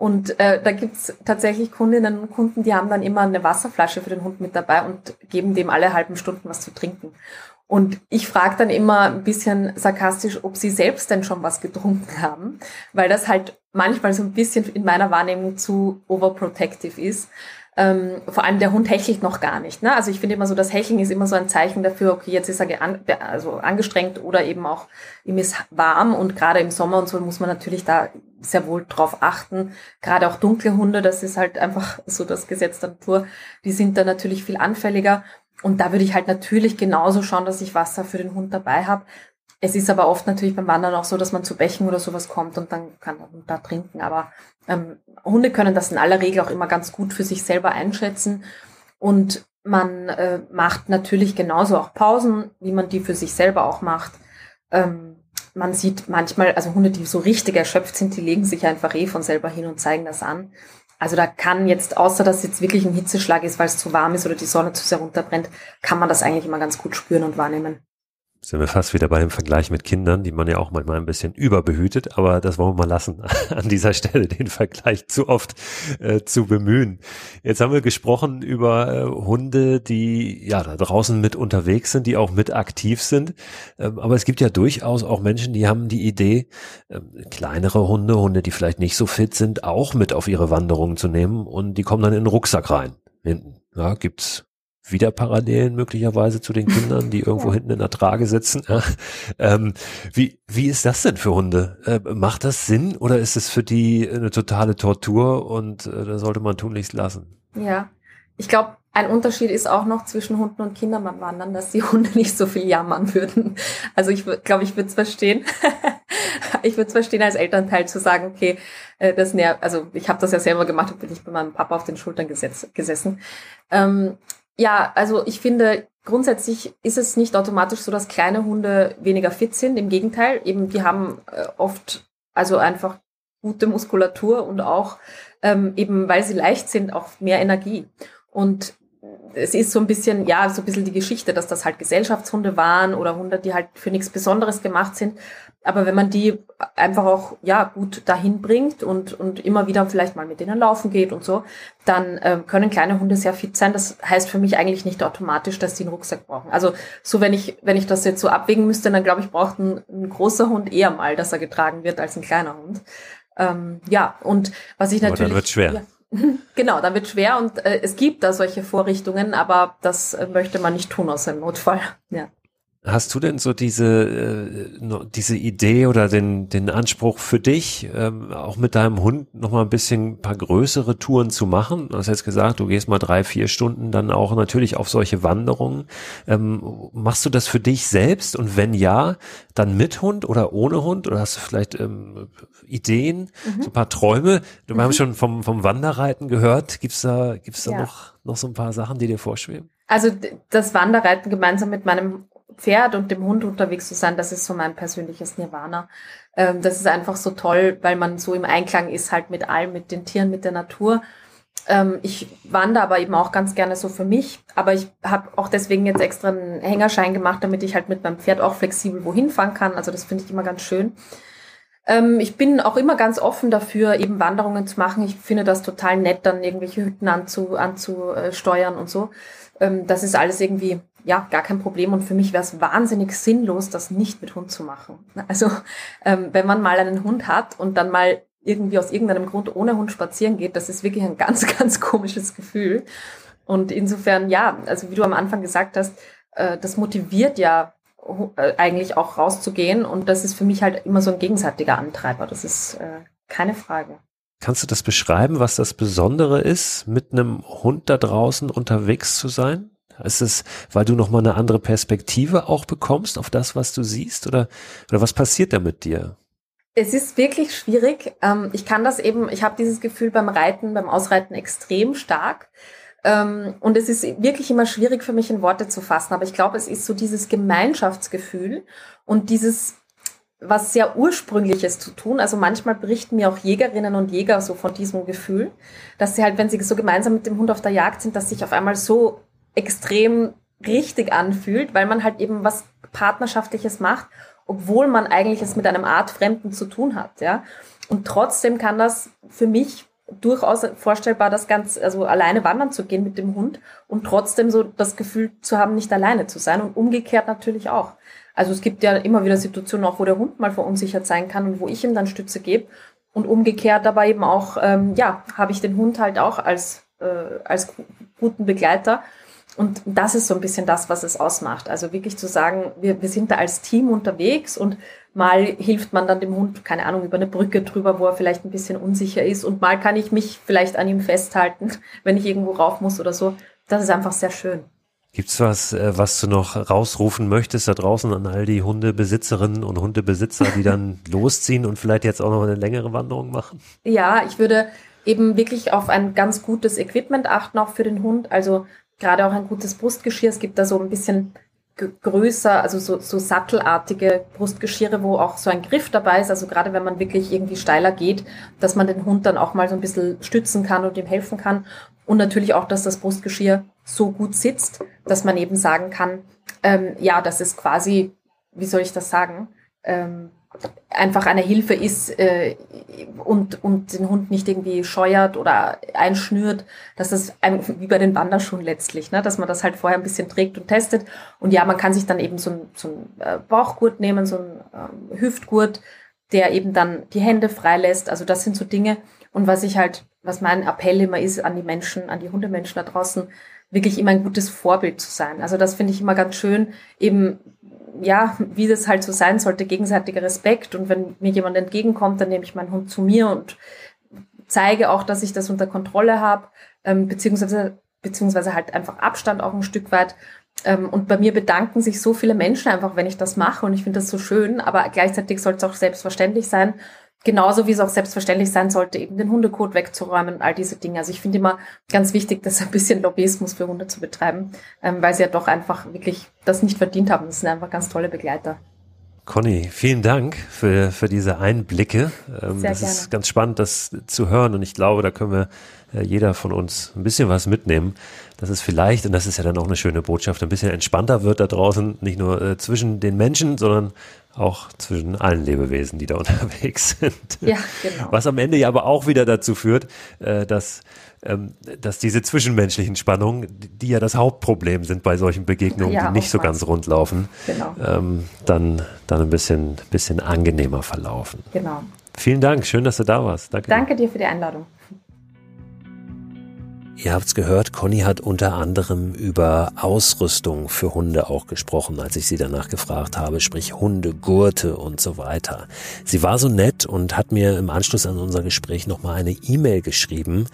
Und äh, da gibt's tatsächlich Kundinnen und Kunden, die haben dann immer eine Wasserflasche für den Hund mit dabei und geben dem alle halben Stunden was zu trinken. Und ich frage dann immer ein bisschen sarkastisch, ob sie selbst denn schon was getrunken haben, weil das halt manchmal so ein bisschen in meiner Wahrnehmung zu overprotective ist. Ähm, vor allem der Hund hechelt noch gar nicht. Ne? Also ich finde immer so, das Hecheln ist immer so ein Zeichen dafür, okay, jetzt ist er an, also angestrengt oder eben auch ihm ist warm und gerade im Sommer und so muss man natürlich da sehr wohl drauf achten. Gerade auch dunkle Hunde, das ist halt einfach so das Gesetz der Natur, die sind da natürlich viel anfälliger. Und da würde ich halt natürlich genauso schauen, dass ich Wasser für den Hund dabei habe. Es ist aber oft natürlich beim Wandern auch so, dass man zu Bächen oder sowas kommt und dann kann der Hund da trinken. Aber ähm, Hunde können das in aller Regel auch immer ganz gut für sich selber einschätzen. Und man äh, macht natürlich genauso auch Pausen, wie man die für sich selber auch macht. Ähm, man sieht manchmal, also Hunde, die so richtig erschöpft sind, die legen sich einfach eh von selber hin und zeigen das an. Also da kann jetzt, außer dass jetzt wirklich ein Hitzeschlag ist, weil es zu warm ist oder die Sonne zu sehr runterbrennt, kann man das eigentlich immer ganz gut spüren und wahrnehmen. Sind wir fast wieder bei dem Vergleich mit Kindern, die man ja auch manchmal ein bisschen überbehütet, aber das wollen wir mal lassen, <laughs> an dieser Stelle den Vergleich zu oft äh, zu bemühen. Jetzt haben wir gesprochen über äh, Hunde, die ja da draußen mit unterwegs sind, die auch mit aktiv sind. Ähm, aber es gibt ja durchaus auch Menschen, die haben die Idee, äh, kleinere Hunde, Hunde, die vielleicht nicht so fit sind, auch mit auf ihre Wanderungen zu nehmen und die kommen dann in den Rucksack rein. Hinten. Ja, gibt's wieder Parallelen möglicherweise zu den Kindern, die irgendwo ja. hinten in der Trage sitzen. Ähm, wie, wie ist das denn für Hunde? Äh, macht das Sinn oder ist es für die eine totale Tortur und äh, da sollte man tunlichst lassen? Ja, ich glaube, ein Unterschied ist auch noch zwischen Hunden und Kindern beim Wandern, dass die <laughs> Hunde nicht so viel jammern würden. Also ich glaube, ich würde es verstehen. <laughs> ich würde es verstehen als Elternteil zu sagen, okay, äh, das nervt. Also ich habe das ja selber gemacht, bin ich bei meinem Papa auf den Schultern gesetz, gesessen. Ähm, ja, also ich finde, grundsätzlich ist es nicht automatisch so, dass kleine Hunde weniger fit sind. Im Gegenteil, eben die haben äh, oft also einfach gute Muskulatur und auch ähm, eben, weil sie leicht sind, auch mehr Energie. Und es ist so ein bisschen, ja, so ein bisschen die Geschichte, dass das halt Gesellschaftshunde waren oder Hunde, die halt für nichts Besonderes gemacht sind. Aber wenn man die einfach auch, ja, gut dahin bringt und, und immer wieder vielleicht mal mit denen laufen geht und so, dann äh, können kleine Hunde sehr fit sein. Das heißt für mich eigentlich nicht automatisch, dass die einen Rucksack brauchen. Also so, wenn ich, wenn ich das jetzt so abwägen müsste, dann glaube ich, braucht ein, ein großer Hund eher mal, dass er getragen wird als ein kleiner Hund. Ähm, ja, und was ich natürlich. Aber dann wird schwer. Ja, <laughs> Genau, dann wird schwer und äh, es gibt da solche Vorrichtungen, aber das äh, möchte man nicht tun aus einem Notfall. Ja. Hast du denn so diese, äh, diese Idee oder den, den Anspruch für dich, ähm, auch mit deinem Hund noch mal ein bisschen ein paar größere Touren zu machen? Du hast jetzt gesagt, du gehst mal drei, vier Stunden dann auch natürlich auf solche Wanderungen. Ähm, machst du das für dich selbst? Und wenn ja, dann mit Hund oder ohne Hund? Oder hast du vielleicht ähm, Ideen, mhm. so ein paar Träume? Du mhm. haben schon vom, vom Wanderreiten gehört. Gibt's da, gibt's da ja. noch, noch so ein paar Sachen, die dir vorschweben? Also das Wanderreiten gemeinsam mit meinem Pferd und dem Hund unterwegs zu sein, das ist so mein persönliches Nirvana. Ähm, das ist einfach so toll, weil man so im Einklang ist halt mit allem, mit den Tieren, mit der Natur. Ähm, ich wandere aber eben auch ganz gerne so für mich. Aber ich habe auch deswegen jetzt extra einen Hängerschein gemacht, damit ich halt mit meinem Pferd auch flexibel wohin fahren kann. Also das finde ich immer ganz schön. Ähm, ich bin auch immer ganz offen dafür, eben Wanderungen zu machen. Ich finde das total nett, dann irgendwelche Hütten anzu, anzusteuern und so. Ähm, das ist alles irgendwie ja, gar kein Problem. Und für mich wäre es wahnsinnig sinnlos, das nicht mit Hund zu machen. Also ähm, wenn man mal einen Hund hat und dann mal irgendwie aus irgendeinem Grund ohne Hund spazieren geht, das ist wirklich ein <laughs> ganz, ganz komisches Gefühl. Und insofern, ja, also wie du am Anfang gesagt hast, äh, das motiviert ja äh, eigentlich auch rauszugehen. Und das ist für mich halt immer so ein gegenseitiger Antreiber. Das ist äh, keine Frage. Kannst du das beschreiben, was das Besondere ist, mit einem Hund da draußen unterwegs zu sein? Ist es, weil du nochmal eine andere Perspektive auch bekommst auf das, was du siehst? Oder, oder was passiert da mit dir? Es ist wirklich schwierig. Ähm, ich kann das eben, ich habe dieses Gefühl beim Reiten, beim Ausreiten extrem stark. Ähm, und es ist wirklich immer schwierig für mich in Worte zu fassen. Aber ich glaube, es ist so dieses Gemeinschaftsgefühl und dieses was sehr ursprüngliches zu tun. Also manchmal berichten mir auch Jägerinnen und Jäger so von diesem Gefühl, dass sie halt, wenn sie so gemeinsam mit dem Hund auf der Jagd sind, dass sich auf einmal so extrem richtig anfühlt, weil man halt eben was Partnerschaftliches macht, obwohl man eigentlich es mit einem Art Fremden zu tun hat, ja. Und trotzdem kann das für mich durchaus vorstellbar, das ganz, also alleine wandern zu gehen mit dem Hund und trotzdem so das Gefühl zu haben, nicht alleine zu sein und umgekehrt natürlich auch. Also es gibt ja immer wieder Situationen auch, wo der Hund mal verunsichert sein kann und wo ich ihm dann Stütze gebe und umgekehrt dabei eben auch, ähm, ja, habe ich den Hund halt auch als, äh, als guten Begleiter und das ist so ein bisschen das, was es ausmacht. Also wirklich zu sagen, wir, wir sind da als Team unterwegs und mal hilft man dann dem Hund, keine Ahnung, über eine Brücke drüber, wo er vielleicht ein bisschen unsicher ist und mal kann ich mich vielleicht an ihm festhalten, <laughs> wenn ich irgendwo rauf muss oder so. Das ist einfach sehr schön. Gibt's was, äh, was du noch rausrufen möchtest da draußen an all die Hundebesitzerinnen und Hundebesitzer, die dann <laughs> losziehen und vielleicht jetzt auch noch eine längere Wanderung machen? Ja, ich würde eben wirklich auf ein ganz gutes Equipment achten, auch für den Hund. Also gerade auch ein gutes Brustgeschirr. Es gibt da so ein bisschen größer, also so, so sattelartige Brustgeschirre, wo auch so ein Griff dabei ist. Also gerade wenn man wirklich irgendwie steiler geht, dass man den Hund dann auch mal so ein bisschen stützen kann und ihm helfen kann. Und natürlich auch, dass das Brustgeschirr so gut sitzt, dass man eben sagen kann, ähm, ja, das ist quasi wie soll ich das sagen, ähm, einfach eine Hilfe ist äh, und, und den Hund nicht irgendwie scheuert oder einschnürt, dass das wie bei den Wanderschuhen letztlich, ne, dass man das halt vorher ein bisschen trägt und testet. Und ja, man kann sich dann eben so ein, so ein äh, Bauchgurt nehmen, so ein ähm, Hüftgurt, der eben dann die Hände freilässt. Also das sind so Dinge. Und was ich halt, was mein Appell immer ist an die Menschen, an die Hundemenschen da draußen, wirklich immer ein gutes Vorbild zu sein. Also das finde ich immer ganz schön, eben ja, wie das halt so sein sollte, gegenseitiger Respekt. Und wenn mir jemand entgegenkommt, dann nehme ich meinen Hund zu mir und zeige auch, dass ich das unter Kontrolle habe, ähm, beziehungsweise, beziehungsweise halt einfach Abstand auch ein Stück weit. Ähm, und bei mir bedanken sich so viele Menschen einfach, wenn ich das mache. Und ich finde das so schön, aber gleichzeitig soll es auch selbstverständlich sein. Genauso wie es auch selbstverständlich sein sollte, eben den Hundekot wegzuräumen und all diese Dinge. Also ich finde immer ganz wichtig, das ein bisschen Lobbyismus für Hunde zu betreiben, ähm, weil sie ja doch einfach wirklich das nicht verdient haben. Das sind einfach ganz tolle Begleiter. Conny, vielen Dank für, für diese Einblicke. Ähm, Sehr das gerne. ist ganz spannend, das zu hören und ich glaube, da können wir äh, jeder von uns ein bisschen was mitnehmen, dass es vielleicht, und das ist ja dann auch eine schöne Botschaft, ein bisschen entspannter wird da draußen, nicht nur äh, zwischen den Menschen, sondern auch zwischen allen Lebewesen, die da <laughs> unterwegs sind. Ja, genau. Was am Ende ja aber auch wieder dazu führt, äh, dass, ähm, dass diese zwischenmenschlichen Spannungen, die ja das Hauptproblem sind bei solchen Begegnungen, ja, die nicht so ganz rund laufen, genau. ähm, dann, dann ein bisschen, bisschen angenehmer verlaufen. Genau. Vielen Dank, schön, dass du da warst. Danke, Danke dir für die Einladung. Ihr habt's gehört, Conny hat unter anderem über Ausrüstung für Hunde auch gesprochen, als ich sie danach gefragt habe, sprich Hundegurte und so weiter. Sie war so nett und hat mir im Anschluss an unser Gespräch nochmal eine E-Mail geschrieben,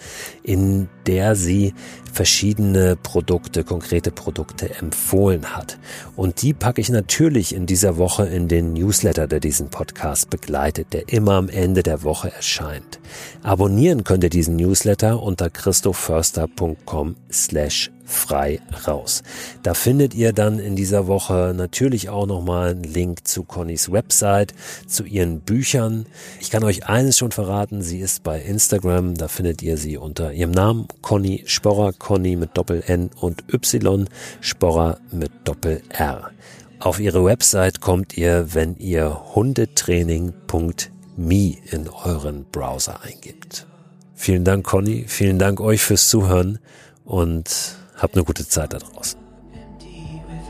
in der sie verschiedene Produkte, konkrete Produkte empfohlen hat. Und die packe ich natürlich in dieser Woche in den Newsletter, der diesen Podcast begleitet, der immer am Ende der Woche erscheint. Abonnieren könnt ihr diesen Newsletter unter christoförster.com slash frei raus. Da findet ihr dann in dieser Woche natürlich auch nochmal einen Link zu Connys Website, zu ihren Büchern. Ich kann euch eines schon verraten, sie ist bei Instagram, da findet ihr sie unter ihrem Namen Conny Sporrer, Conny mit Doppel N und Y, Sporrer mit Doppel R. Auf ihre Website kommt ihr, wenn ihr hundetraining.me in euren Browser eingibt. Vielen Dank, Conny. Vielen Dank euch fürs Zuhören und Habt eine gute Zeit da draußen. Even